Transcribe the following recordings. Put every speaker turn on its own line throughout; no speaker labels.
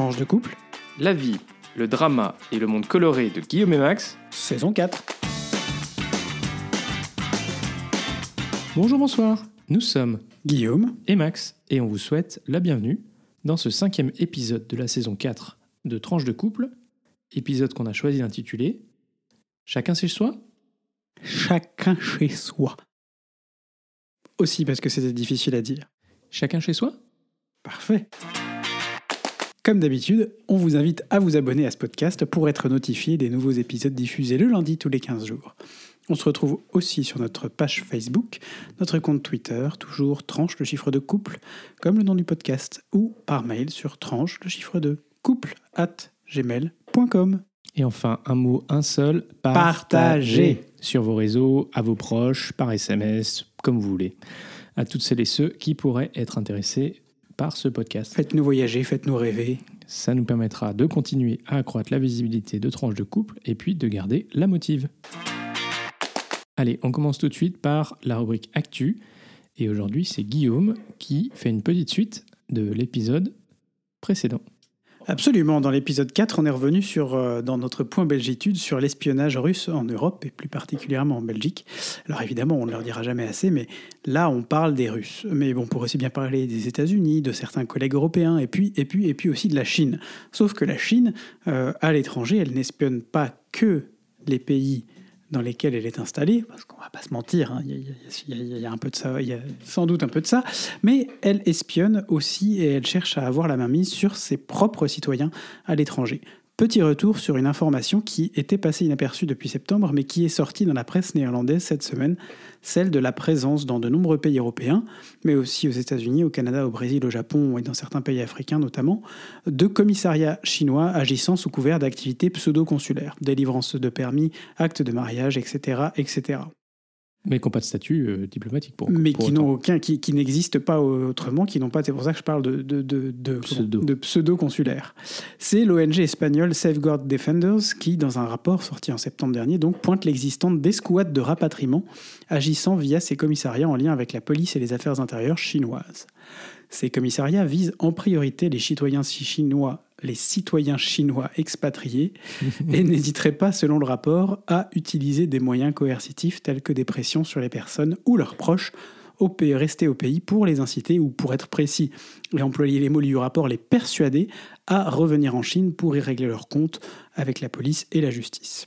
Tranche de couple,
La vie, le drama et le monde coloré de Guillaume et Max.
saison 4.
Bonjour, bonsoir. Nous sommes
Guillaume,
et Max et on vous souhaite la bienvenue dans ce cinquième épisode de la saison 4 de Tranche de couple, épisode qu'on a choisi d'intituler Chacun chez soi
chacun chez soi. Aussi parce que c'était difficile à dire.
Chacun chez soi
Parfait. Comme d'habitude, on vous invite à vous abonner à ce podcast pour être notifié des nouveaux épisodes diffusés le lundi tous les 15 jours. On se retrouve aussi sur notre page Facebook, notre compte Twitter, toujours tranche le chiffre de couple, comme le nom du podcast, ou par mail sur tranche le chiffre de couple at gmail.com.
Et enfin, un mot, un seul,
Partagez.
sur vos réseaux, à vos proches, par SMS, comme vous voulez. À toutes celles et ceux qui pourraient être intéressés par ce podcast.
Faites-nous voyager, faites-nous rêver.
Ça nous permettra de continuer à accroître la visibilité de tranches de couple et puis de garder la motive. Allez, on commence tout de suite par la rubrique Actu. Et aujourd'hui, c'est Guillaume qui fait une petite suite de l'épisode précédent.
Absolument. Dans l'épisode 4, on est revenu sur, euh, dans notre point belgitude sur l'espionnage russe en Europe et plus particulièrement en Belgique. Alors évidemment, on ne leur dira jamais assez, mais là, on parle des Russes. Mais bon, on pourrait aussi bien parler des États-Unis, de certains collègues européens, et puis, aussi de la Chine. Sauf que la Chine, euh, à l'étranger, elle n'espionne pas que les pays dans lesquels elle est installée, parce qu'on va pas se mentir, il y, a- un peu de ça, il y a sans doute un peu de ça, mais elle espionne aussi et elle cherche à avoir la main mise sur ses propres citoyens à l'étranger. Petit retour sur une information qui était passée inaperçue depuis septembre, mais qui est sortie dans la presse néerlandaise cette semaine, celle de la présence dans de nombreux pays européens, mais aussi aux États-Unis, au Canada, au Brésil, au Japon et dans certains pays africains notamment, de commissariats chinois agissant sous couvert d'activités pseudo-consulaires, délivrance de permis, actes de mariage, etc., etc.
Mais qui n'ont pas de statut euh, diplomatique pour
mais
pour
qui n'ont aucun, qui, qui n'existent pas autrement, qui n'ont pas. C'est pour ça que je parle de de, de, de,
Pseudo.
de pseudo-consulaires. C'est l'ONG espagnole Safeguard Defenders qui, dans un rapport sorti en septembre dernier, donc pointe l'existence d'escouades de rapatriement agissant via ces commissariats en lien avec la police et les affaires intérieures chinoises. Ces commissariats visent en priorité les citoyens chinois, les citoyens chinois expatriés et n'hésiteraient pas, selon le rapport, à utiliser des moyens coercitifs tels que des pressions sur les personnes ou leurs proches au rester au pays pour les inciter ou pour être précis et employer les mots du rapport, les persuader à revenir en Chine pour y régler leurs comptes avec la police et la justice.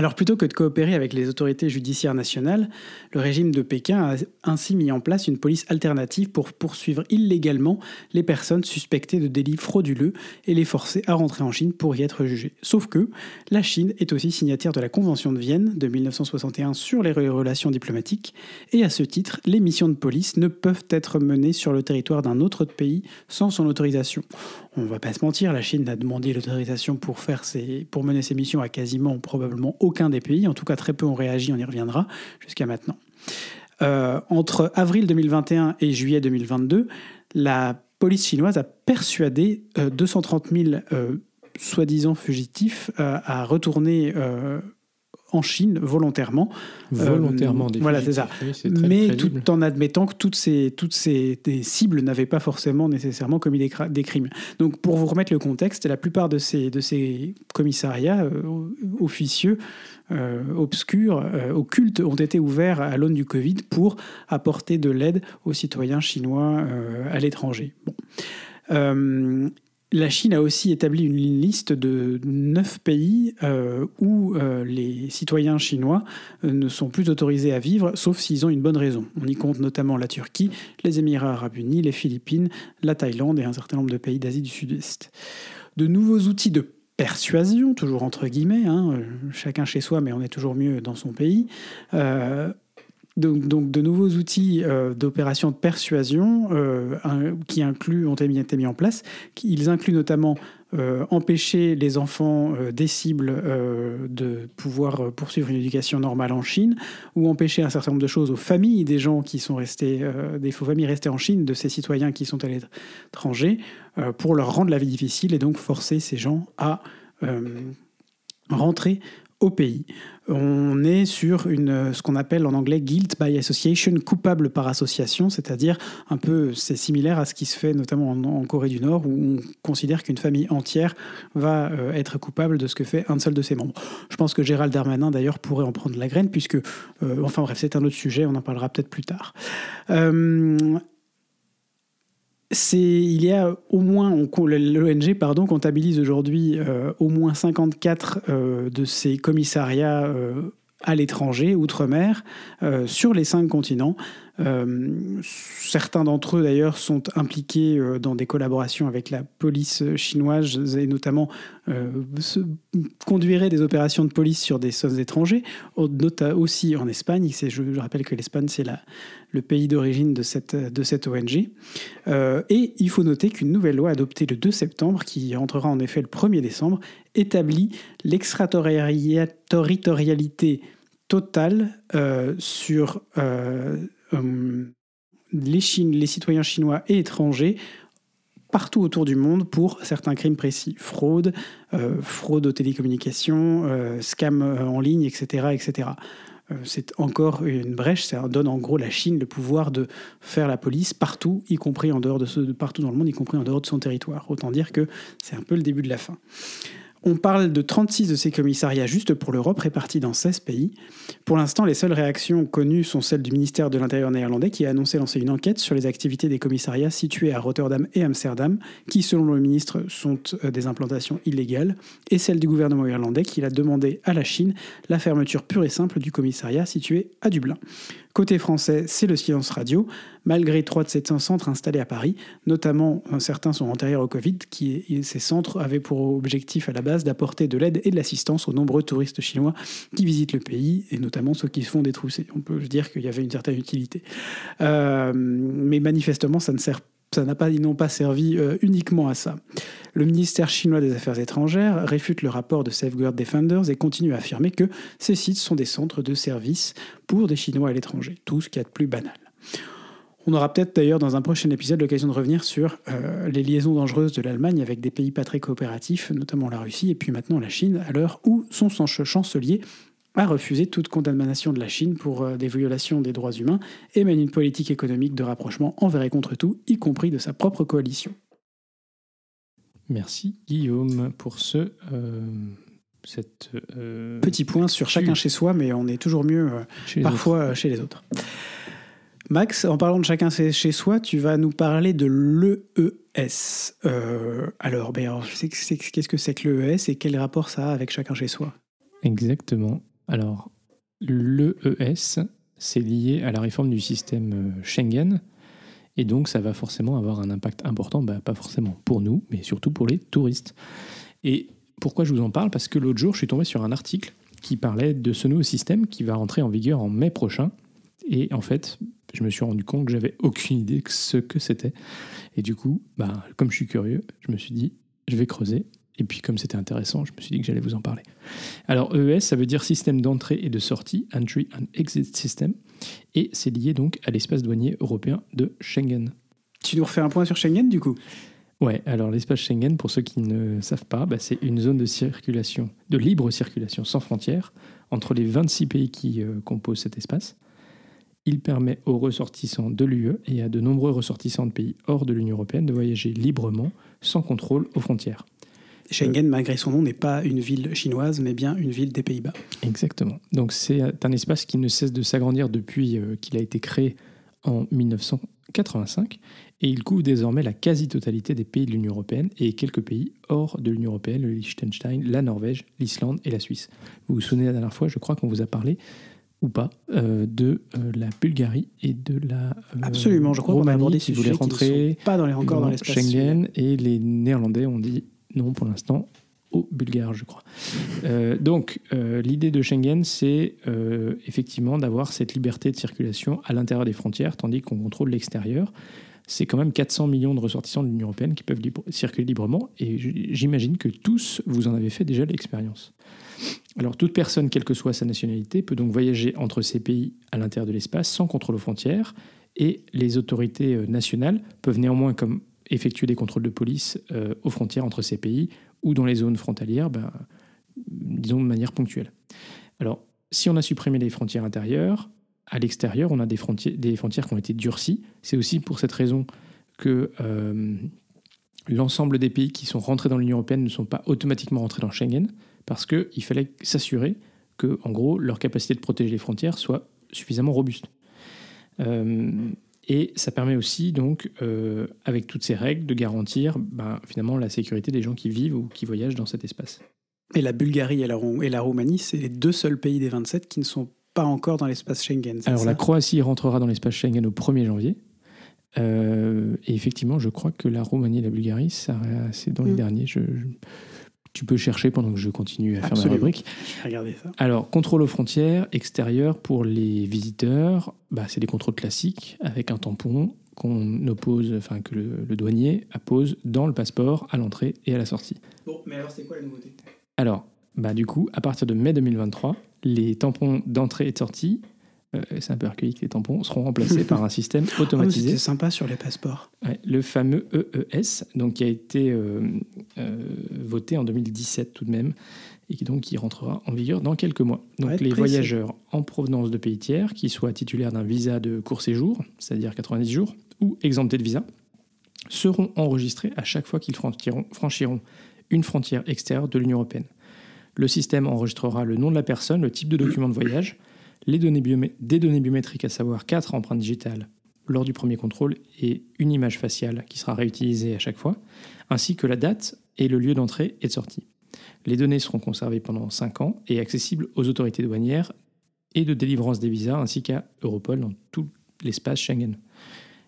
Alors plutôt que de coopérer avec les autorités judiciaires nationales, le régime de Pékin a ainsi mis en place une police alternative pour poursuivre illégalement les personnes suspectées de délits frauduleux et les forcer à rentrer en Chine pour y être jugées. Sauf que la Chine est aussi signataire de la Convention de Vienne de 1961 sur les relations diplomatiques et à ce titre, les missions de police ne peuvent être menées sur le territoire d'un autre pays sans son autorisation. On va pas se mentir, la Chine a demandé l'autorisation pour, faire pour mener ses missions à quasiment probablement aucun des pays. En tout cas, très peu ont réagi, on y reviendra jusqu'à maintenant. Euh, entre avril 2021 et juillet 2022, la police chinoise a persuadé euh, 230 000 euh, soi-disant fugitifs euh, à retourner euh, en Chine volontairement.
Volontairement
Euh, voilà, c'est ça.
très
Mais tout en admettant que toutes ces, toutes ces des cibles n'avaient pas forcément nécessairement commis des, crimes. Donc pour vous remettre le contexte, la plupart de ces, de ces commissariats euh, officieux, euh, obscurs, euh, occultes, ont été ouverts à l'aune du Covid pour apporter de l'aide aux citoyens chinois euh, à l'étranger. Bon. La Chine a aussi établi une liste de neuf pays euh, où euh, les citoyens chinois euh, ne sont plus autorisés à vivre, sauf s'ils ont une bonne raison. On y compte notamment la Turquie, les Émirats arabes unis, les Philippines, la Thaïlande et un certain nombre de pays d'Asie du Sud-Est. De nouveaux outils de persuasion, toujours entre guillemets, hein, chacun chez soi, mais on est toujours mieux dans son pays. Donc, donc de nouveaux outils euh, d'opération de persuasion euh, qui incluent, ont été mis, en place. Ils incluent notamment euh, empêcher les enfants des cibles de pouvoir poursuivre une éducation normale en Chine, ou empêcher un certain nombre de choses aux familles des gens qui sont restés, des faux familles restées en Chine, de ces citoyens qui sont à l'étranger, pour leur rendre la vie difficile et donc forcer ces gens à rentrer au pays. On est sur une, ce qu'on appelle en anglais guilt by association, coupable par association, c'est-à-dire un peu, c'est similaire à ce qui se fait notamment en, Corée du Nord, où on considère qu'une famille entière va euh, être coupable de ce que fait un seul de ses membres. Je pense que Gérald Darmanin, d'ailleurs, pourrait en prendre la graine, puisque, euh, enfin bref, c'est un autre sujet, on en parlera peut-être plus tard. Euh, c'est, il y a au moins, l'ONG comptabilise aujourd'hui euh, au moins 54 euh, de ces commissariats euh, à l'étranger, outre-mer, sur les cinq continents. Certains d'entre eux, d'ailleurs, sont impliqués dans des collaborations avec la police chinoise et notamment conduiraient des opérations de police sur des sols étrangers, aussi en Espagne. Je, rappelle que l'Espagne, c'est le pays d'origine de cette, de cette ONG. Euh, et il faut noter qu'une nouvelle loi adoptée le 2 septembre, qui entrera en effet le 1er décembre, établit l'extraterritorialité totale euh, sur euh, les, les citoyens chinois et étrangers partout autour du monde pour certains crimes précis. Fraude, fraude aux télécommunications, scam en ligne, etc. etc. Euh, c'est encore une brèche, ça donne en gros la Chine le pouvoir de faire la police partout, y compris en dehors de ce, partout dans le monde, y compris en dehors de son territoire. Autant dire que c'est un peu le début de la fin. On parle de 36 de ces commissariats juste pour l'Europe, répartis dans 16 pays. Pour l'instant, les seules réactions connues sont celles du ministère de l'Intérieur néerlandais qui a annoncé lancer une enquête sur les activités des commissariats situés à Rotterdam et Amsterdam, qui, selon le ministre, sont euh, des implantations illégales, et celle du gouvernement irlandais qui a demandé à la Chine la fermeture pure et simple du commissariat situé à Dublin. Côté français, c'est le silence radio, malgré trois de ces centres installés à Paris, notamment euh, certains sont antérieurs au Covid, qui, ces centres avaient pour objectif à la base d'apporter de l'aide et de l'assistance aux nombreux touristes chinois qui visitent le pays, et notamment ceux qui se font détrousser. On peut dire qu'il y avait une certaine utilité. Euh, mais manifestement, ça ne sert ça n'a pas, ils n'ont pas servi euh, uniquement à ça. Le ministère chinois des Affaires étrangères réfute le rapport de Safeguard Defenders et continue à affirmer que ces sites sont des centres de services pour des Chinois à l'étranger, tout ce qu'il y a de plus banal. On aura peut-être d'ailleurs dans un prochain épisode l'occasion de revenir sur euh, les liaisons dangereuses de l'Allemagne avec des pays pas très coopératifs, notamment la Russie et puis maintenant la Chine, à l'heure où son chancelier a refusé toute condamnation de la Chine pour euh, des violations des droits humains et mène une politique économique de rapprochement envers et contre tout, y compris de sa propre coalition.
Merci Guillaume pour ce euh, cette,
euh, petit point sur chacun chez soi, mais on est toujours mieux parfois chez les autres. Max, en parlant de chacun chez soi, tu vas nous parler de l'EES. alors, ben, qu'est-ce que c'est que l'EES et quel rapport ça a avec chacun chez soi?
Exactement. Alors, l'EES, c'est lié à la réforme du système euh, Schengen. Et donc, ça va forcément avoir un impact important, bah, pas forcément pour nous, mais surtout pour les touristes. Et pourquoi je vous en parle? Parce que l'autre jour, je suis tombé sur un article qui parlait de ce nouveau système qui va rentrer en vigueur en mai prochain. Et en fait, je me suis rendu compte que j'avais aucune idée de ce que c'était. Et du coup, bah, comme je suis curieux, je me suis dit, je vais creuser et puis comme c'était intéressant, je me suis dit que j'allais vous en parler. Alors EES, ça veut dire système d'entrée et de sortie, Entry and Exit System, et c'est lié donc à l'espace douanier européen de Schengen.
Tu nous refais un point sur Schengen du coup?
Ouais, alors l'espace Schengen, pour ceux qui ne savent pas, bah, c'est une zone de circulation, de libre circulation sans frontières entre les 26 pays qui euh, composent cet espace. Il permet aux ressortissants de l'UE et à de nombreux ressortissants de pays hors de l'Union européenne de voyager librement, sans contrôle aux frontières.
Schengen, malgré son nom, n'est pas une ville chinoise, mais bien une ville des Pays-Bas.
Exactement. Donc c'est un espace qui ne cesse de s'agrandir depuis euh, qu'il a été créé en 1985 et il couvre désormais la quasi-totalité des pays de l'Union européenne et quelques pays hors de l'Union européenne, le Liechtenstein, la Norvège, l'Islande et la Suisse. Vous vous souvenez la dernière fois, je crois qu'on vous a parlé ou pas euh, de euh, la Bulgarie et de la
Absolument, je crois qu'on a abordé
si vous voulez rentrer
pas dans les, encore dans l'espace
Schengen et les Néerlandais ont dit non, pour l'instant, au Bulgare, je crois. Euh, donc, euh, l'idée de Schengen, c'est euh, effectivement d'avoir cette liberté de circulation à l'intérieur des frontières, tandis qu'on contrôle l'extérieur. C'est quand même 400 millions de ressortissants de l'Union européenne qui peuvent circuler librement, et j'imagine que tous, vous en avez fait déjà l'expérience. Alors, toute personne, quelle que soit sa nationalité, peut donc voyager entre ces pays à l'intérieur de l'espace sans contrôle aux frontières, et les autorités nationales peuvent néanmoins, comme effectuer des contrôles de police euh, aux frontières entre ces pays ou dans les zones frontalières, ben, disons de manière ponctuelle. Alors, si on a supprimé les frontières intérieures, à l'extérieur, on a des frontières, qui ont été durcies. C'est aussi pour cette raison que euh, l'ensemble des pays qui sont rentrés dans l'Union européenne ne sont pas automatiquement rentrés dans Schengen, parce qu'il fallait s'assurer que, en gros, leur capacité de protéger les frontières soit suffisamment robuste. Euh, et ça permet aussi, donc, euh, avec toutes ces règles, de garantir ben, finalement la sécurité des gens qui vivent ou qui voyagent dans cet espace.
Et la Bulgarie et la, et la Roumanie, c'est les deux seuls pays des 27 qui ne sont pas encore dans l'espace Schengen.
Alors la Croatie rentrera dans l'espace Schengen au 1er janvier. Euh, et effectivement, je crois que la Roumanie et la Bulgarie, c'est dans les mm. derniers. Je, tu peux chercher pendant que je continue à faire ma rubrique.
Vais ça.
Alors, contrôle aux frontières extérieures pour les visiteurs, bah, c'est des contrôles classiques avec un tampon qu'on oppose, enfin que le, le, douanier appose dans le passeport à l'entrée et à la sortie.
Bon, mais alors c'est quoi la nouveauté?
Alors, bah, du coup, à partir de mai 2023, les tampons d'entrée et de sortie, euh, c'est un peu archaïque les tampons, seront remplacés par un système ah, automatisé.
C'est sympa sur les passeports.
le fameux EES, donc qui a été euh, euh, voté en 2017 tout de même, et qui donc qui rentrera en vigueur dans quelques mois. Donc les voyageurs en provenance de pays tiers, qui soient titulaires d'un visa de court séjour, c'est-à-dire 90 jours, ou exemptés de visa, seront enregistrés à chaque fois qu'ils franchiront une frontière extérieure de l'Union européenne. Le système enregistrera le nom de la personne, le type de document de voyage, les données des données biométriques, à savoir quatre empreintes digitales lors du premier contrôle et une image faciale qui sera réutilisée à chaque fois, ainsi que la date et le lieu d'entrée et de sortie. Les données seront conservées pendant 5 ans et accessibles aux autorités douanières et de délivrance des visas ainsi qu'à Europol dans tout l'espace Schengen.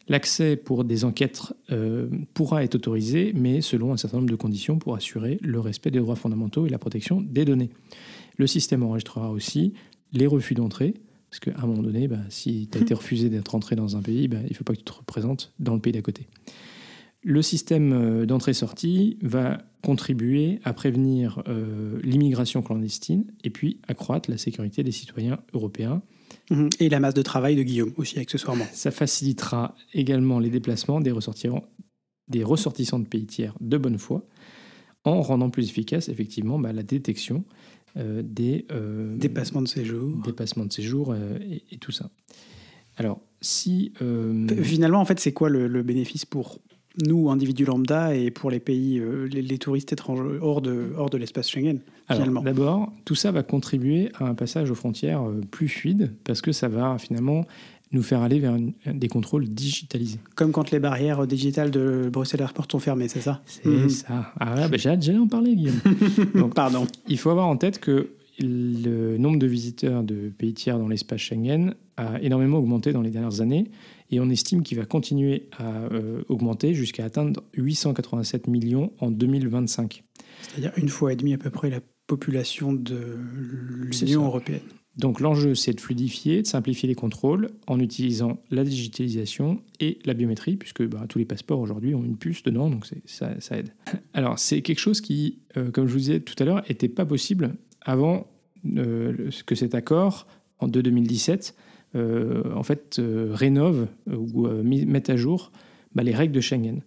L'accès pour des enquêtes euh, pourra être autorisé, mais selon un certain nombre de conditions pour assurer le respect des droits fondamentaux et la protection des données. Le système enregistrera aussi les refus d'entrée, parce qu'à un moment donné, bah, si tu as été refusé d'être entré dans un pays, bah, il ne faut pas que tu te représentes dans le pays d'à côté. Le système euh, d'entrée-sortie va contribuer à prévenir euh, l'immigration clandestine et puis accroître la sécurité des citoyens européens
Mhm. Et la masse de travail de Guillaume aussi, accessoirement.
Ça facilitera également les déplacements des ressortissants, des ressortissants de pays tiers de bonne foi, en rendant plus efficace effectivement bah, la détection des
euh, dépassements de séjour,
dépassements de séjour euh, et, tout ça. Alors, si
finalement, en fait, c'est quoi le, bénéfice pour nous, individus lambda, et pour les pays, euh, les, touristes étrangers hors de, hors de l'espace Schengen finalement?
D'abord, tout ça va contribuer à un passage aux frontières euh, plus fluide, parce que ça va finalement nous faire aller vers des contrôles digitalisés.
Comme quand les barrières digitales de Bruxelles Airport sont fermées, c'est ça?
C'est mhm. ça. Ah ouais, bah, j'allais en parler, Guillaume.
Donc, Pardon.
Il faut avoir en tête que le nombre de visiteurs de pays tiers dans l'espace Schengen a énormément augmenté dans les dernières années et on estime qu'il va continuer à euh, augmenter jusqu'à atteindre 887 millions en 2025.
C'est-à-dire une fois et demie à peu près la population de l'Union européenne.
Donc l'enjeu, c'est de fluidifier, de simplifier les contrôles en utilisant la digitalisation et la biométrie, puisque bah, tous les passeports aujourd'hui ont une puce dedans, donc ça, aide. Alors c'est quelque chose qui, euh, comme je vous disais tout à l'heure, n'était pas possible avant euh, que cet accord, en 2017, euh, en fait, euh, rénove ou mette à jour bah, les règles de Schengen.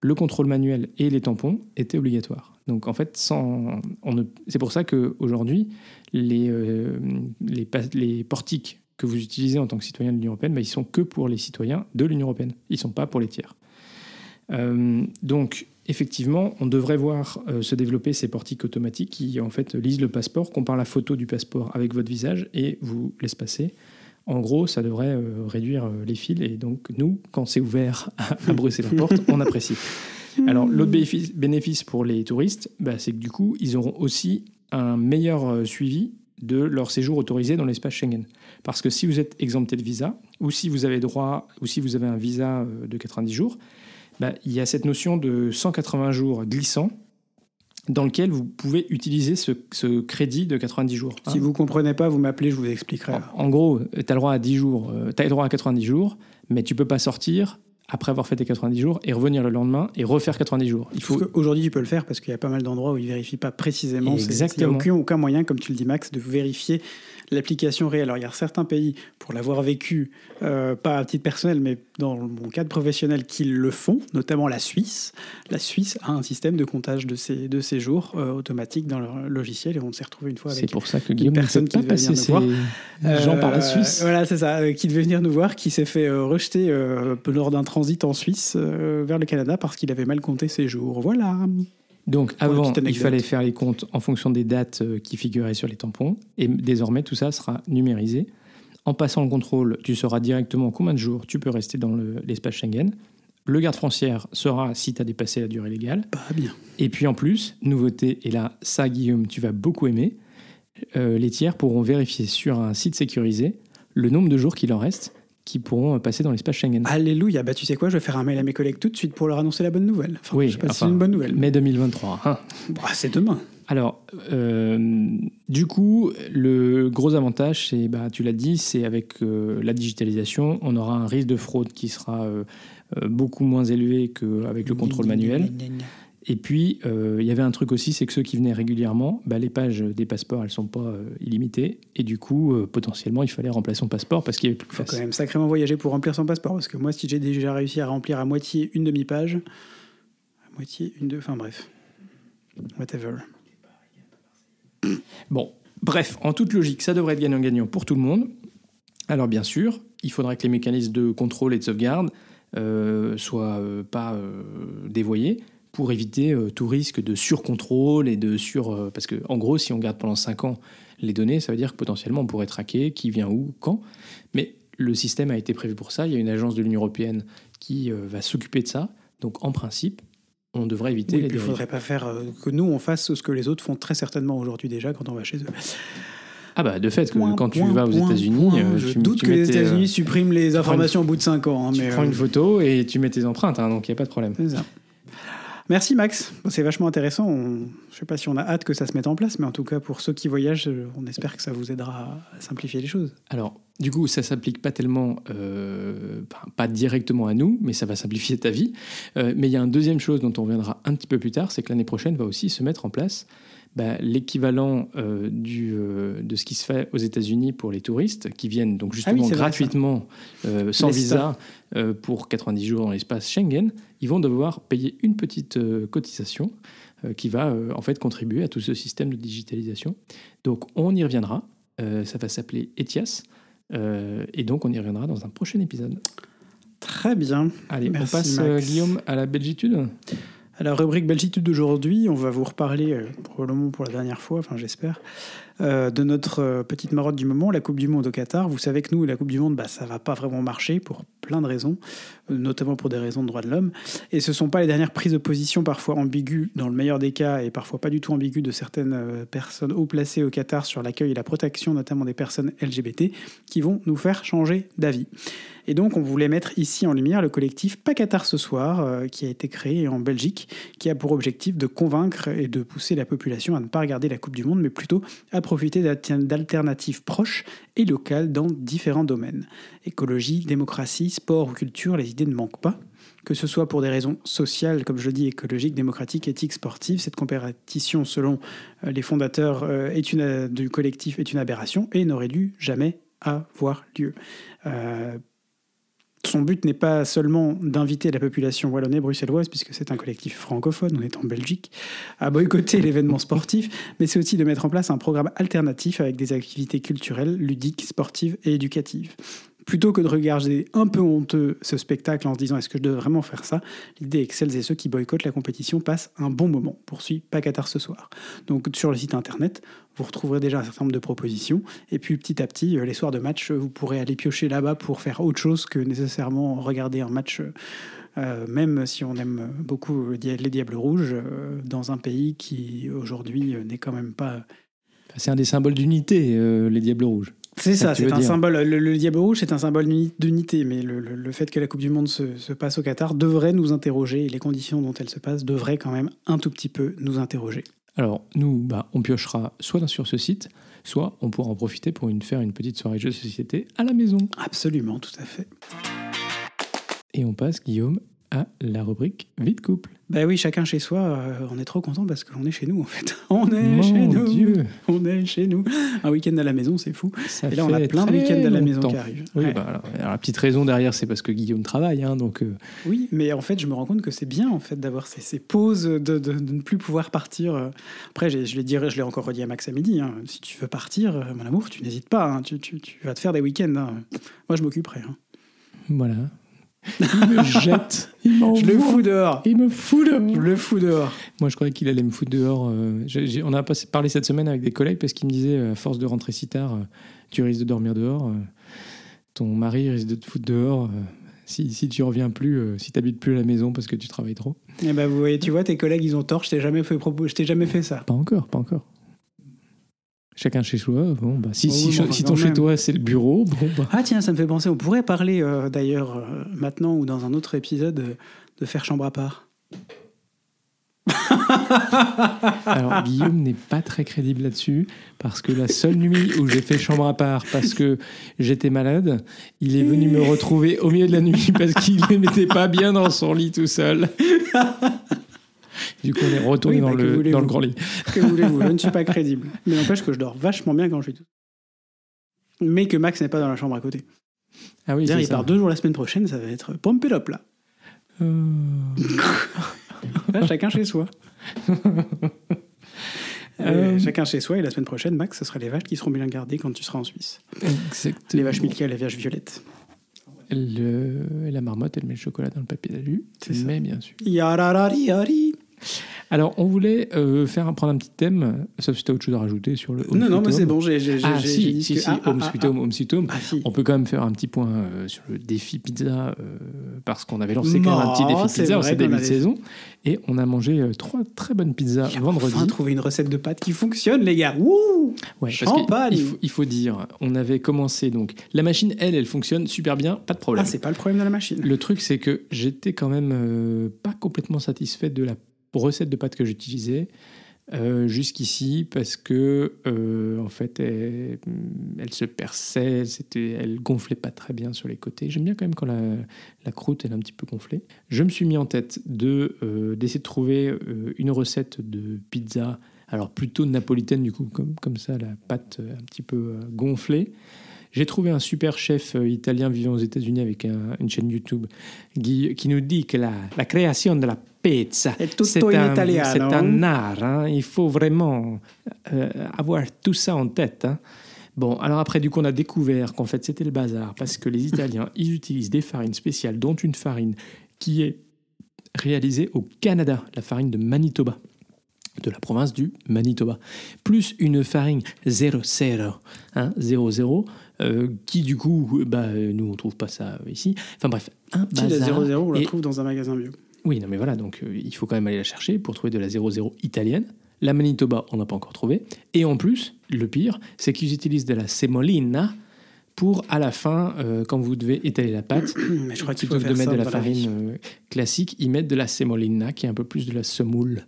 Le contrôle manuel et les tampons étaient obligatoires. Donc en fait, sans, c'est pour ça qu'aujourd'hui, les, les, portiques que vous utilisez en tant que citoyen de l'Union européenne, bah, ils sont que pour les citoyens de l'Union européenne. Ils ne sont pas pour les tiers. donc effectivement, on devrait voir euh, se développer ces portiques automatiques qui en fait lisent le passeport, comparent la photo du passeport avec votre visage et vous laissent passer. En gros, ça devrait euh, réduire euh, les fils et donc nous, quand c'est ouvert à, brosser la porte, on apprécie. Alors l'autre bénéfice pour les touristes, bah, c'est que du coup, ils auront aussi un meilleur suivi de leur séjour autorisé dans l'espace Schengen. Parce que si vous êtes exempté de visa, ou si vous avez droit, ou si vous avez un visa de 90 jours, bah, il y a cette notion de 180 jours glissant dans lequel vous pouvez utiliser ce, crédit de 90 jours.
Si vous ne comprenez pas, vous m'appelez, je vous expliquerai.
En, gros, tu as le droit à 10 jours, euh, as le droit à 90 jours, mais tu peux pas sortir après avoir fait tes 90 jours et revenir le lendemain et refaire 90 jours.
Il faut... Aujourd'hui, tu peux le faire parce qu'il y a pas mal d'endroits où ils ne vérifient pas précisément.
Exactement.
Il n'y a aucun, aucun, moyen, comme tu le dis Max, de vérifier l'application réelle. Alors il y a certains pays, pour l'avoir vécu, euh, pas à titre personnel, mais dans mon cadre professionnel qui le font, notamment la Suisse. La Suisse a un système de comptage de, ces, de séjours euh, automatique dans leur logiciel et on s'est retrouvé une fois avec
C'est pour ça que
une personne qui
pas
devait venir nous
ses
voir.
gens par la
Euh,
Suisse.
Voilà, c'est ça, euh, qui devait venir nous voir, qui s'est fait rejeter lors d'un transit en Suisse vers le Canada parce qu'il avait mal compté ses jours. Voilà.
Donc avant, il fallait faire les comptes en fonction des dates euh, qui figuraient sur les tampons. Et désormais, tout ça sera numérisé. En passant le contrôle, tu sauras directement combien de jours tu peux rester dans le- l'espace Schengen. Le garde frontière saura si tu as dépassé la durée légale.
Pas bien.
Et puis en plus, nouveauté, et là, ça, Guillaume, tu vas beaucoup aimer, euh, les tiers pourront vérifier sur un site sécurisé le nombre de jours qu'il en reste qui pourront euh, passer dans l'espace Schengen.
Alléluia. Bah, tu sais quoi, je vais faire un mail à mes collègues tout de suite pour leur annoncer la bonne nouvelle. Enfin,
Oui,
je sais pas si
enfin,
c'est une bonne nouvelle.
Mai 2023. hein.
Bah, c'est demain.
Alors, euh, du coup, le gros avantage, c'est, bah, tu l'as dit, c'est avec euh, la digitalisation, on aura un risque de fraude qui sera euh, beaucoup moins élevé qu'avec le contrôle manuel. Et puis, euh, il y avait un truc aussi, c'est que ceux qui venaient régulièrement, bah, les pages des passeports, elles sont pas euh, illimitées. Et du coup, euh, potentiellement, il fallait remplacer son passeport parce qu'il y avait plus de
faut
place.
quand même sacrément voyager pour remplir son passeport. Parce que moi, si j'ai déjà réussi à remplir à moitié une demi-page, à moitié une, deux, enfin bref. Whatever.
Bon, bref, en toute logique, ça devrait être gagnant-gagnant pour tout le monde. Alors bien sûr, il faudra que les mécanismes de contrôle et de sauvegarde euh, soient euh, pas euh, dévoyés pour éviter euh, tout risque de surcontrôle et de sur... euh, parce que en gros, si on garde pendant 5 ans les données, ça veut dire que potentiellement on pourrait traquer qui vient où, quand. Mais le système a été prévu pour ça. Il y a une agence de l'Union européenne qui euh, va s'occuper de ça. Donc en principe, on devrait éviter
Oui,
les
il
dérives.
faudrait pas faire euh, que nous on fasse ce que les autres font très certainement aujourd'hui déjà quand on va chez eux.
Ah bah de fait,
Point,
quand tu vas aux États-Unis,
je
tu,
doute
tu
que les États-Unis suppriment les
une-
informations au bout de 5 ans. hein,
Tu
mais,
prends une photo et tu mets tes empreintes, hein, donc il n'y a pas de problème.
c'est ça. Merci Max, c'est vachement intéressant. Je sais pas si on a hâte que ça se mette en place, mais en tout cas pour ceux qui voyagent, on espère que ça vous aidera à simplifier les choses.
Alors, du coup, ça s'applique pas tellement, euh, pas directement à nous, mais ça va simplifier ta vie. Euh, mais il y a une deuxième chose dont on reviendra un petit peu plus tard, c'est que l'année prochaine va aussi se mettre en place bah, l'équivalent euh, du, euh, de ce qui se fait aux États-Unis pour les touristes qui viennent donc justement
Ah vrai,
gratuitement, euh, sans visa, pour 90 jours dans l'espace Schengen. Ils vont devoir payer une petite cotisation qui va en fait contribuer à tout ce système de digitalisation. Donc on y reviendra. Ça va s'appeler ETIAS. Et donc on y reviendra dans un prochain épisode.
Très bien.
Allez,
Merci,
on passe Guillaume à la belgitude.
À la rubrique Belgitude d'aujourd'hui, on va vous reparler, euh, probablement pour la dernière fois, enfin j'espère, euh, de notre euh, petite marotte du moment, la Coupe du Monde au Qatar. Vous savez que nous, la Coupe du Monde, bah, ça va pas vraiment marcher pour plein de raisons, notamment pour des raisons de droits de l'homme. Et ce sont pas les dernières prises de position, parfois ambiguës, dans le meilleur des cas, et parfois pas du tout ambiguës, de certaines personnes haut placées au Qatar sur l'accueil et la protection, notamment des personnes LGBT, qui vont nous faire changer d'avis. Et donc, on voulait mettre ici en lumière le collectif Pas Qatar ce soir, euh, qui a été créé en Belgique, qui a pour objectif de convaincre et de pousser la population à ne pas regarder la Coupe du Monde, mais plutôt à profiter d'alter- d'alternatives proches et locales dans différents domaines. Écologie, démocratie, sport ou culture, les idées ne manquent pas. Que ce soit pour des raisons sociales, comme je le dis, écologiques, démocratiques, éthiques, sportives, cette compétition, selon euh, les fondateurs euh, est du collectif, est une aberration et n'aurait dû jamais avoir lieu. Son but n'est pas seulement d'inviter la population wallonne et bruxelloise, puisque c'est un collectif francophone, on est en Belgique, à boycotter l'événement sportif, mais c'est aussi de mettre en place un programme alternatif avec des activités culturelles, ludiques, sportives et éducatives. Plutôt que de regarder un peu honteux ce spectacle en se disant est-ce que je dois vraiment faire ça, l'idée est que celles et ceux qui boycottent la compétition passent un bon moment. Poursuit pas Qatar ce soir. Donc sur le site internet, vous retrouverez déjà un certain nombre de propositions. Et puis petit à petit, euh, les soirs de match, euh, vous pourrez aller piocher là-bas pour faire autre chose que nécessairement regarder un match, euh, même si on aime beaucoup les Diables Rouges, dans un pays qui aujourd'hui n'est quand même pas
c'est un des symboles d'unité, les Diables Rouges.
C'est
ça
c'est un
dire.
symbole. Le, le diable rouge, c'est un symbole d'uni- d'unité, mais le, le- le fait que la Coupe du Monde se, se passe au Qatar devrait nous interroger, et les conditions dont elle se passe devraient quand même un tout petit peu nous interroger.
Alors, nous, bah, on piochera soit sur ce site, soit on pourra en profiter pour une, faire une petite soirée jeux de société à la maison.
Absolument, tout à fait.
Et on passe, Guillaume, à la rubrique Vie de couple.
Bah oui, chacun chez soi, euh, on est trop content parce qu'on est chez nous en fait. On est
Mon
chez nous.
Dieu.
On est chez nous. Un week-end à la maison, c'est fou.
Ça
Et là, on a plein de week-ends à la maison qui arrivent.
Oui,
Ouais.
bah, alors, alors, la petite raison derrière, c'est parce que Guillaume travaille, hein, donc euh,
Oui, mais en fait, je me rends compte que c'est bien en fait d'avoir ces, ces pauses, de, de- de ne plus pouvoir partir. euh. Après, je l'ai dit, je l'ai encore redit à Max à midi. hein. Si tu veux partir, mon amour, tu n'hésites pas. hein. Tu, tu- tu vas te faire des week-ends. hein. Moi, je m'occuperai.
voilà. Il me jette, il m'envoie,
Je le fous dehors.
il me fout dehors.
Je le fous dehors.
Moi, je croyais qu'il allait me foutre dehors. euh, on a passé- parlé cette semaine avec des collègues parce qu'ils me disaient, euh, à force de rentrer si tard, euh, tu risques de dormir dehors. ton mari risque de te foutre dehors. si, si tu reviens plus, euh, si tu n'habites plus à la maison parce que tu travailles trop.
Et ben, vous voyez, tu vois, tes collègues, ils ont tort. Je t'ai jamais fait propos. Je t'ai jamais fait ça.
Pas encore, pas encore. Chacun chez soi. Bon, bah, si,
Oh,
si,
oui,
cho-
bon,
si
quand
ton chez toi c'est le bureau, bon, bah,
Ah tiens, ça me fait penser. On pourrait parler euh, d'ailleurs euh, maintenant ou dans un autre épisode euh, de faire chambre à part.
Alors, Guillaume n'est pas très crédible là-dessus, parce que la seule nuit où j'ai fait chambre à part parce que j'étais malade, il est venu me retrouver au milieu de la nuit parce qu'il ne mettait pas bien dans son lit tout seul. Du coup, on est retourné
Oui,
dans,
bah,
le, dans le grand lit.
Que voulez-vous? Je ne suis pas crédible. Mais n'empêche que je dors vachement bien quand je suis tout. Mais que Max n'est pas dans la chambre à côté.
Ah oui,
il
ça.
part deux jours la semaine prochaine, ça va être pompe it up là.
Euh,
Là, chacun chez soi.
Euh,
Euh, chacun chez soi et la semaine prochaine, Max, ce sera les vaches qui seront bien gardées quand tu seras en Suisse.
exactement.
Les vaches Milka et les vaches violettes.
Le- la marmotte, elle met le chocolat dans le papier d'alu,
C'est ça.
mais bien sûr.
Yararari-yari.
Alors, on voulait euh, faire prendre un petit thème, sauf si tu as autre chose à rajouter sur le. Home
Non, non, mais c'est bon, j'ai
Ah, si, si,
que-
si,
ah,
Home
ah,
Sweet Home, Home Sweet Home.
Si.
On peut quand même faire un petit point euh, sur le défi pizza, euh, parce qu'on avait lancé quand même un petit défi pizza en cette début de saison, et on a mangé euh, trois très bonnes pizzas
J'ai
vendredi.
enfin trouvé une recette de pâtes qui fonctionne, les gars. Wouh
Ouais,
Champagne
il, faut, il faut dire, on avait commencé donc. La machine, elle, elle fonctionne super bien, pas de problème.
Ah, c'est pas le problème de la machine.
Le truc, c'est que j'étais quand même euh, pas complètement satisfait de la recette de pâtes que j'utilisais euh, jusqu'ici parce que euh, en fait, elle, se perçait, c'était, elle gonflait pas très bien sur les côtés. J'aime bien quand même quand la, croûte est un petit peu gonflée. Je me suis mis en tête de euh, d'essayer de trouver une recette de pizza. Alors plutôt napolitaine du coup, comme, comme ça, la pâte un petit peu gonflée. J'ai trouvé un super chef euh, italien vivant aux États-Unis avec un- une chaîne YouTube qui, qui nous dit que la, la création de la pizza, c'est un, un art. hein. Il faut vraiment euh, avoir tout ça en tête. hein. Bon, alors après, du coup, on a découvert qu'en fait, c'était le bazar parce que les Italiens, ils utilisent des farines spéciales, dont une farine qui est réalisée au Canada, la farine de Manitoba de la province du Manitoba, plus une farine 00, hein, 00, euh, qui du coup, bah, nous on trouve pas ça ici. Enfin bref, un
Si, la
bazar.
00, on la
Et-
trouve dans un magasin bio.
oui, non mais voilà, donc euh, il faut quand même aller la chercher pour trouver de la 00 italienne. La Manitoba, on n'a pas encore trouvé. Et en plus, le pire, c'est qu'ils utilisent de la semolina pour à la fin, euh, quand vous devez étaler la pâte,
Mais je crois qu'il faut
de mettre de la
la
farine classique, ils mettent de la semolina, qui est un peu plus de la semoule.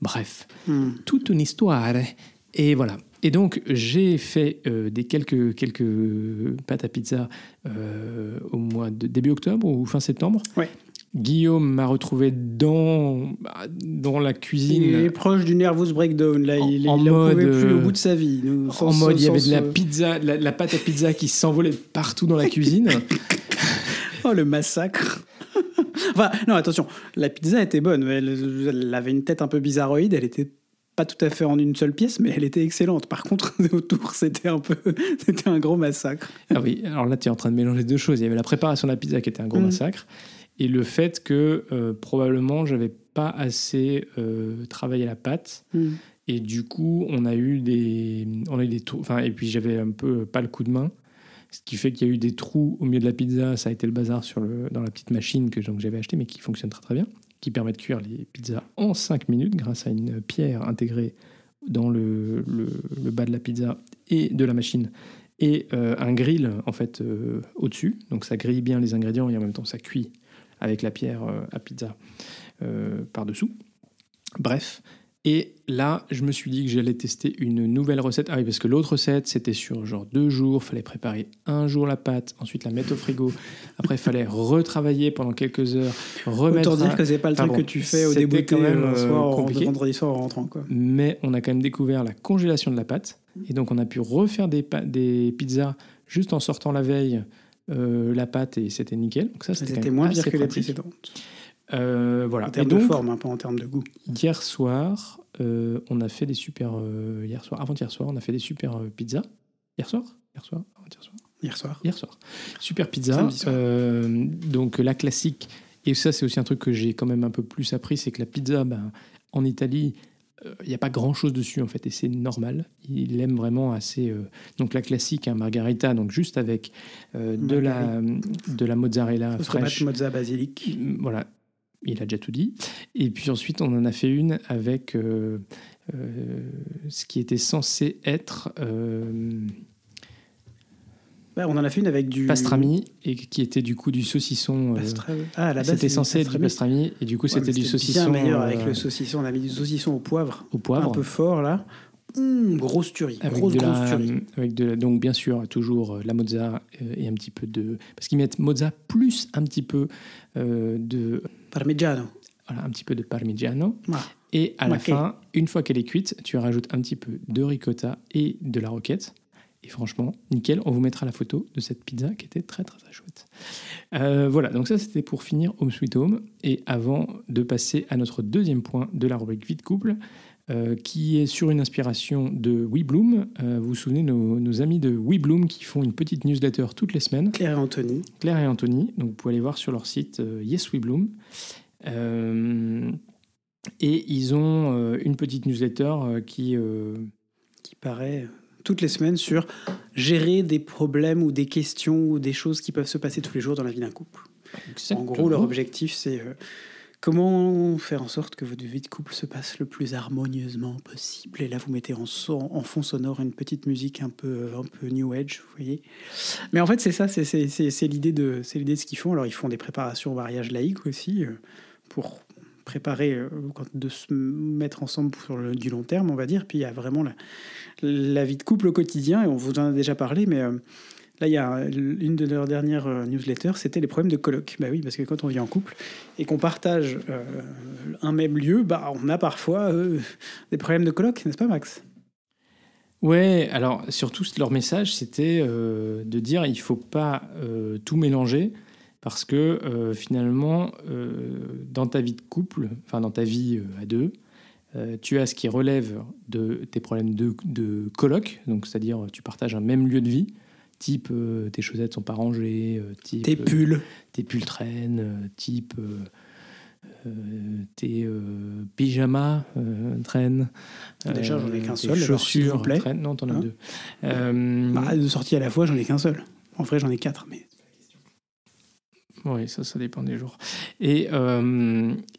Bref,
Hmm.
toute une histoire. Et voilà. Et donc, j'ai fait euh, des quelques, quelques pâtes à pizza euh, au mois de début octobre ou fin septembre.
Ouais.
Guillaume m'a retrouvé dans, dans la
Il est
cuisine.
proche du nervous breakdown. Là,
En-
il,
en
il en
mode,
pouvait plus
euh,
au bout de sa vie. Nous, sans-
En mode, il y avait de la pizza, la, la pâte à pizza qui s'envolait partout dans la cuisine.
Oh, le massacre. enfin, non, attention. La pizza était bonne. mais Elle, elle avait une tête un peu bizarroïde. Elle était pas tout à fait en une seule pièce, mais elle était excellente. Par contre, autour, c'était un peu, c'était un gros massacre.
Ah oui, alors là, tu es en train de mélanger deux choses. Il y avait la préparation de la pizza qui était un gros
Mm.
massacre, et le fait que euh, probablement j'avais pas assez euh, travaillé la pâte.
Hmm.
Et du coup, on a eu des, on a eu des trous. Enfin, et puis j'avais un peu pas le coup de main, ce qui fait qu'il y a eu des trous au milieu de la pizza. Ça a été le bazar sur le, dans la petite machine que j'avais achetée, mais qui fonctionne très très bien, qui permet de cuire les pizzas en 5 minutes grâce à une pierre intégrée dans le, le, bas de la pizza et de la machine et euh, un grill en fait euh, au-dessus. Donc ça grille bien les ingrédients et en même temps ça cuit avec la pierre euh, à pizza par-dessous. Bref, Et là, je me suis dit que j'allais tester une nouvelle recette. Ah oui, parce que l'autre recette, c'était sur genre deux jours. fallait préparer un jour la pâte, ensuite la mettre au frigo. Après, il fallait retravailler pendant quelques heures, remettre.
Autant dire que c'est pas le truc que tu fais au début
quand même,
euh,
euh,
soir,
compliqué.
vendredi soir en rentrant. Quoi.
Mais on a quand même découvert la congélation de la pâte. Et donc, on a pu refaire des, pizzas juste en sortant la veille euh, la pâte et c'était nickel. Donc, ça, c'était
moins pire que les
pratique.
précédentes.
Euh, voilà.
En
Et
termes
donc,
de forme, hein, pas en termes de goût.
Hier soir, euh, on a fait des super. euh, hier soir, avant-hier soir, on a fait des super euh, pizzas. Hier soir? Hier soir? Avant-hier soir?
Hier soir.
Hier soir. Super pizza.
Soir.
donc la classique. Et ça, c'est aussi un truc que j'ai quand même un peu plus appris c'est que la pizza, ben, en Italie, il n'y a pas grand chose dessus en fait, et c'est normal. Il aime vraiment assez. euh, donc la classique, un margarita, donc juste avec euh, de, la, de la mozzarella fraîche.
tomate, mozza, basilic.
Voilà, il a déjà tout dit. Et puis ensuite, on en a fait une avec euh, euh, ce qui était censé être euh,
on en a fait une avec du.
pastrami et qui était du coup du saucisson.
Pastra- Ah, à la base,
c'était censé être du
pastrami.
et du coup,
Ouais,
c'était du saucisson
bien meilleur avec le saucisson. On a mis du saucisson au poivre,
au poivre.
un peu fort là. Hum, grosse tuerie,
Avec
grosse
de,
grosse
la,
tuerie.
avec de la- donc bien sûr toujours la mozza et un petit peu de parce qu'ils mettent mozza plus un petit peu de
Parmigiano.
voilà, un petit peu de parmigiano. Et à la fin, une fois qu'elle est cuite, tu rajoutes un petit peu de ricotta et de la roquette. Et franchement, nickel. On vous mettra la photo de cette pizza qui était très très très chouette. Euh, voilà, donc ça c'était pour finir Home Sweet Home. Et avant de passer à notre deuxième point de la rubrique Vie de couple, euh, qui est sur une inspiration de WeBloom. Euh, vous vous souvenez, nos, nos amis de WeBloom qui font une petite newsletter toutes les semaines.
Claire et Anthony.
Claire et Anthony. Donc vous pouvez aller voir sur leur site euh, Yes. Euh, et ils ont une petite newsletter qui.
qui paraît toutes les semaines sur gérer des problèmes ou des questions ou des choses qui peuvent se passer tous les jours dans la vie d'un couple. En gros, leur objectif, c'est comment faire en sorte que votre vie de couple se passe le plus harmonieusement possible? Et là, vous mettez en, son- fond sonore une petite musique un peu, un peu new age, vous voyez. Mais en fait, c'est ça, c'est- l'idée de, de ce qu'ils font. Alors, ils font des préparations au mariage laïque aussi euh, pour préparer, euh, de se mettre ensemble sur du long terme, on va dire. Puis il y a vraiment la, la vie de couple au quotidien, et on vous en a déjà parlé, mais euh, là, il y a une de leurs dernières euh, newsletters, c'était les problèmes de coloc. Bah oui, parce que quand on vit en couple et qu'on partage euh, un même lieu, bah, on a parfois euh, des problèmes de coloc, n'est-ce pas, Max?
Ouais, alors surtout leur message c'était de dire il faut pas tout mélanger parce que finalement dans ta vie de couple, enfin dans ta vie à deux, tu as ce qui relève de tes problèmes de, de coloc, donc c'est-à-dire tu partages un même lieu de vie, type euh, tes chaussettes sont pas rangées, euh, type
Tes
euh,
pulls.
tes pulls traînent, type tes pyjamas traînent.
Déjà, j'en ai qu'un seul,
chaussures
plaît.
traînent. Non, t'en as
Hein
deux.
Bah, de sortie à la fois, j'en ai qu'un seul. En vrai, j'en ai quatre, mais
Oui, ça, ça dépend des jours. Et,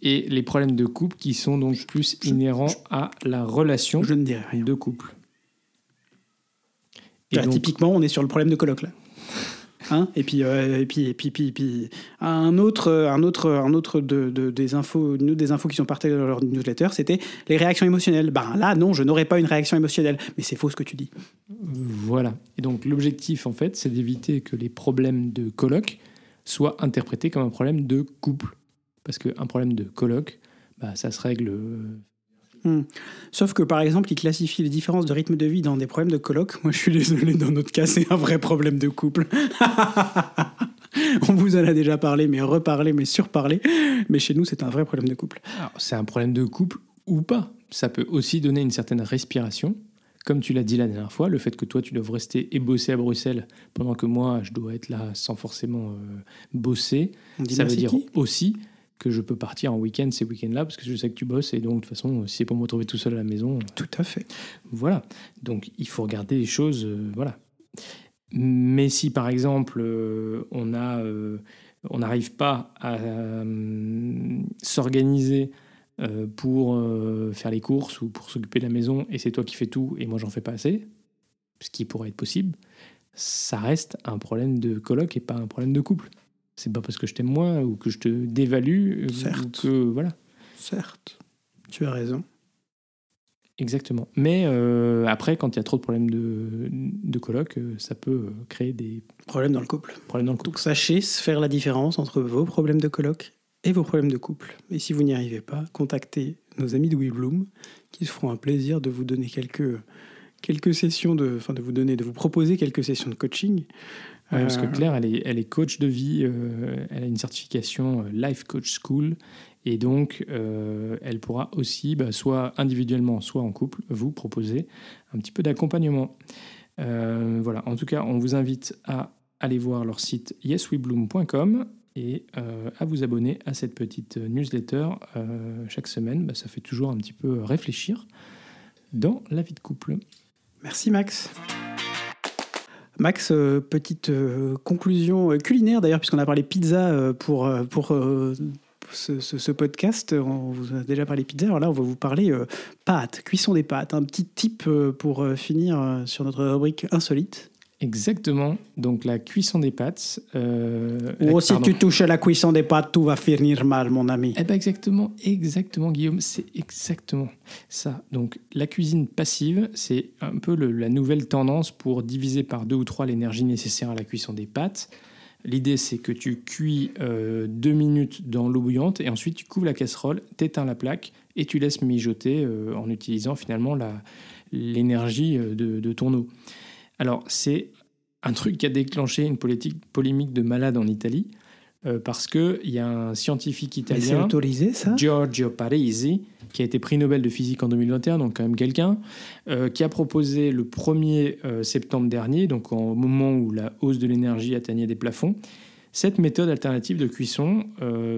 et les problèmes de couple qui sont donc plus inhérents à la relation
je ne rien.
de couple. Et donc,
Typiquement, on est sur le problème de coloc, là. Hein et puis, euh, et puis, et puis, puis, puis, un autre, un autre, un autre de, de- des infos, des infos qui sont partagées dans leur newsletter, c'était les réactions émotionnelles. Ben là, non, je n'aurais pas une réaction émotionnelle. Mais c'est faux ce que tu dis.
Voilà. Et donc l'objectif, en fait, c'est d'éviter que les problèmes de coloc soient interprétés comme un problème de couple. Parce qu'un problème de coloc, bah, ça se règle.
Hmm. Sauf que par exemple, ils classifient les différences de rythme de vie dans des problèmes de coloc. Moi, je suis désolé, dans notre cas, c'est un vrai problème de couple. On vous en a déjà parlé, mais reparlé, mais surparlé. Mais chez nous, c'est un vrai problème de couple.
C'est un problème de couple ou pas. Ça peut aussi donner une certaine respiration. Comme tu l'as dit la dernière fois, le fait que toi, tu dois rester et bosser à Bruxelles pendant que moi, je dois être là sans forcément euh, bosser, ça veut dire aussi que je peux partir en week-end ces week-ends-là parce que je sais que tu bosses et donc de toute façon, si c'est pour me retrouver tout seul à la maison,
Tout à fait.
Voilà. Donc il faut regarder les choses. euh, voilà. Mais si par exemple euh, on a, euh, on n'arrive pas à euh, s'organiser euh, pour euh, faire les courses ou pour s'occuper de la maison et c'est toi qui fais tout et moi j'en fais pas assez, ce qui pourrait être possible, ça reste un problème de coloc et pas un problème de couple. C'est pas parce que je t'aime moins ou que je te dévalue euh,
Certes.
ou que voilà.
Certes. Tu as raison.
Exactement. Mais euh, après, quand il y a trop de problèmes de, de coloc, euh, ça peut créer des
Problème dans le couple.
problèmes dans le couple.
Donc sachez faire la différence entre vos problèmes de coloc et vos problèmes de couple. Et si vous n'y arrivez pas, contactez nos amis de WeBloom qui se feront un plaisir de vous donner quelques, quelques sessions de, enfin de vous donner, de vous proposer quelques sessions de coaching.
Ouais, parce que
Euh,
Claire, elle est, elle est coach de vie, euh, elle a une certification euh, Life Coach School, et donc euh, elle pourra aussi, bah, soit individuellement, soit en couple, vous proposer un petit peu d'accompagnement. Euh, voilà, en tout cas, on vous invite à aller voir leur site yeswebloom.com et euh, à vous abonner à cette petite newsletter euh, chaque semaine. Bah, ça fait toujours un petit peu réfléchir dans la vie de couple.
Merci Max. Max, euh, petite euh, conclusion euh, culinaire d'ailleurs, puisqu'on a parlé pizza pour, ce, podcast. On vous a déjà parlé pizza, alors là on va vous parler pâtes, cuisson des pâtes. Un petit tip pour finir sur notre rubrique insolite.
Exactement, donc la cuisson des pâtes. euh, la-
Ou si tu touches à la cuisson des pâtes, tout va finir mal, mon ami.
Eh ben exactement, exactement Guillaume, c'est exactement ça. Donc la cuisine passive, c'est un peu le- la nouvelle tendance pour diviser par deux ou trois l'énergie nécessaire à la cuisson des pâtes. L'idée c'est que tu cuis euh, deux minutes dans l'eau bouillante et ensuite tu couvres la casserole, t'éteins la plaque et tu laisses mijoter euh, en utilisant finalement la- l'énergie euh, de, de ton eau. Alors c'est un truc qui a déclenché une politique, polémique de malade en Italie euh, parce qu'il y a un scientifique italien,
autorisé ça?
Giorgio Parisi, qui a été prix Nobel de physique en 2021, donc quand même quelqu'un, euh, qui a proposé le 1er euh, septembre dernier, donc au moment où la hausse de l'énergie atteignait des plafonds, cette méthode alternative de cuisson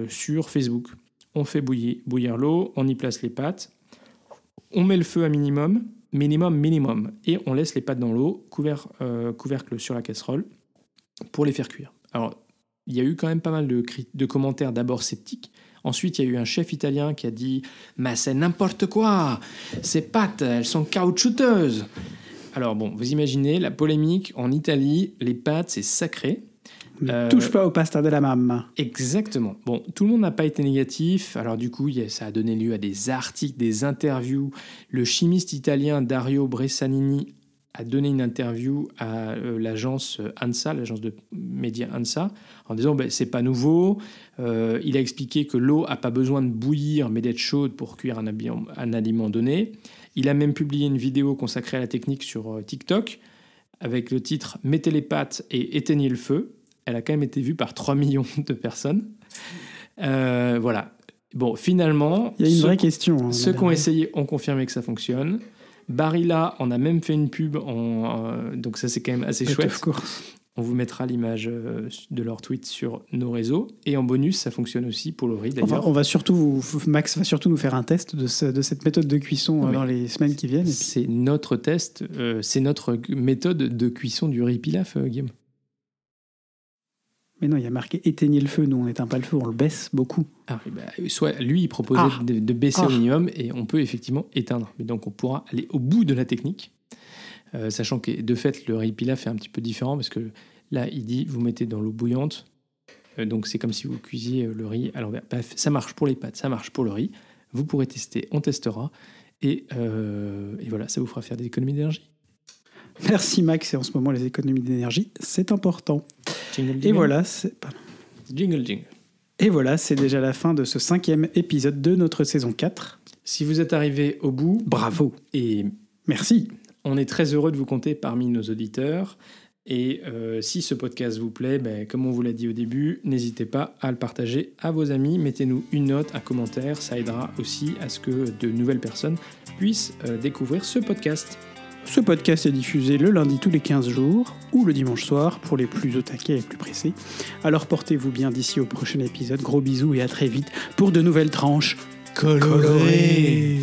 sur Facebook. On fait bouillir, bouillir l'eau, on y place les pâtes, on met le feu à minimum, minimum, minimum, et on laisse les pâtes dans l'eau, couvert, euh, couvercle sur la casserole, pour les faire cuire. Alors, il y a eu quand même pas mal de, de commentaires d'abord sceptiques. Ensuite, il y a eu un chef italien qui a dit Mais c'est n'importe quoi Ces pâtes, elles sont caoutchouteuses Alors, bon, vous imaginez la polémique en Italie, les pâtes, c'est sacré.
Ne
Euh,
touche pas au pasta de la maman.
Exactement. Bon, tout le monde n'a pas été négatif. Alors du coup, ça a donné lieu à des articles, des interviews. Le chimiste italien Dario Bressanini a donné une interview à euh, l'agence ANSA, l'agence de médias ANSA, en disant ben, c'est pas nouveau. Euh, il a expliqué que l'eau a pas besoin de bouillir, mais d'être chaude pour cuire un, un aliment donné. Il a même publié une vidéo consacrée à la technique sur TikTok avec le titre Mettez les pâtes et éteignez le feu. Elle a quand même été vue par 3 millions de personnes. Euh, voilà. Bon, finalement,
Il y a une vraie question. hein,
ceux qui ont essayé ont confirmé que ça fonctionne. Barilla en a même fait une pub, en, euh, donc ça c'est quand même assez
But
chouette. On vous mettra l'image euh, de leur tweet sur nos réseaux. Et en bonus, ça fonctionne aussi pour le riz
Enfin,
d'ailleurs.
on va surtout vous, Max va surtout nous faire un test de, ce- de cette méthode de cuisson dans les semaines qui viennent. puis-
c'est notre test, euh, c'est notre méthode de cuisson du riz pilaf, Guillaume.
Mais non, il y a marqué éteignez le feu. Nous, on n'éteint pas le feu, on le baisse beaucoup.
Ah, oui, bah, soit lui, il proposait
Ah.
de, de baisser
Ah.
au minimum et on peut effectivement éteindre. Mais donc on pourra aller au bout de la technique, Euh, sachant que de fait le riz pilaf est un petit peu différent parce que là il dit vous mettez dans l'eau bouillante, Euh, donc c'est comme si vous cuisiez euh, le riz à l'envers. Bref, ça marche pour les pâtes, ça marche pour le riz. Vous pourrez tester, on testera et, euh, et voilà, ça vous fera faire des économies d'énergie.
Merci Max. Et en ce moment, les économies d'énergie, c'est important.
Jingle,
Et
jingle.
voilà, c'est pardon.
Jingle jingle.
Et voilà, c'est déjà la fin de ce cinquième épisode de notre saison 4.
Si vous êtes arrivé au bout,
Bravo.
et
Merci.
On est très heureux de vous compter parmi nos auditeurs. Et euh, si ce podcast vous plaît, ben, comme on vous l'a dit au début, n'hésitez pas à le partager à vos amis. Mettez-nous une note, un commentaire. Ça aidera aussi à ce que de nouvelles personnes puissent euh, découvrir ce podcast.
Ce podcast est diffusé le lundi tous les 15 jours ou le dimanche soir pour les plus au et les plus pressés. Alors portez-vous bien d'ici au prochain épisode. Gros bisous et à très vite pour de nouvelles tranches colorées.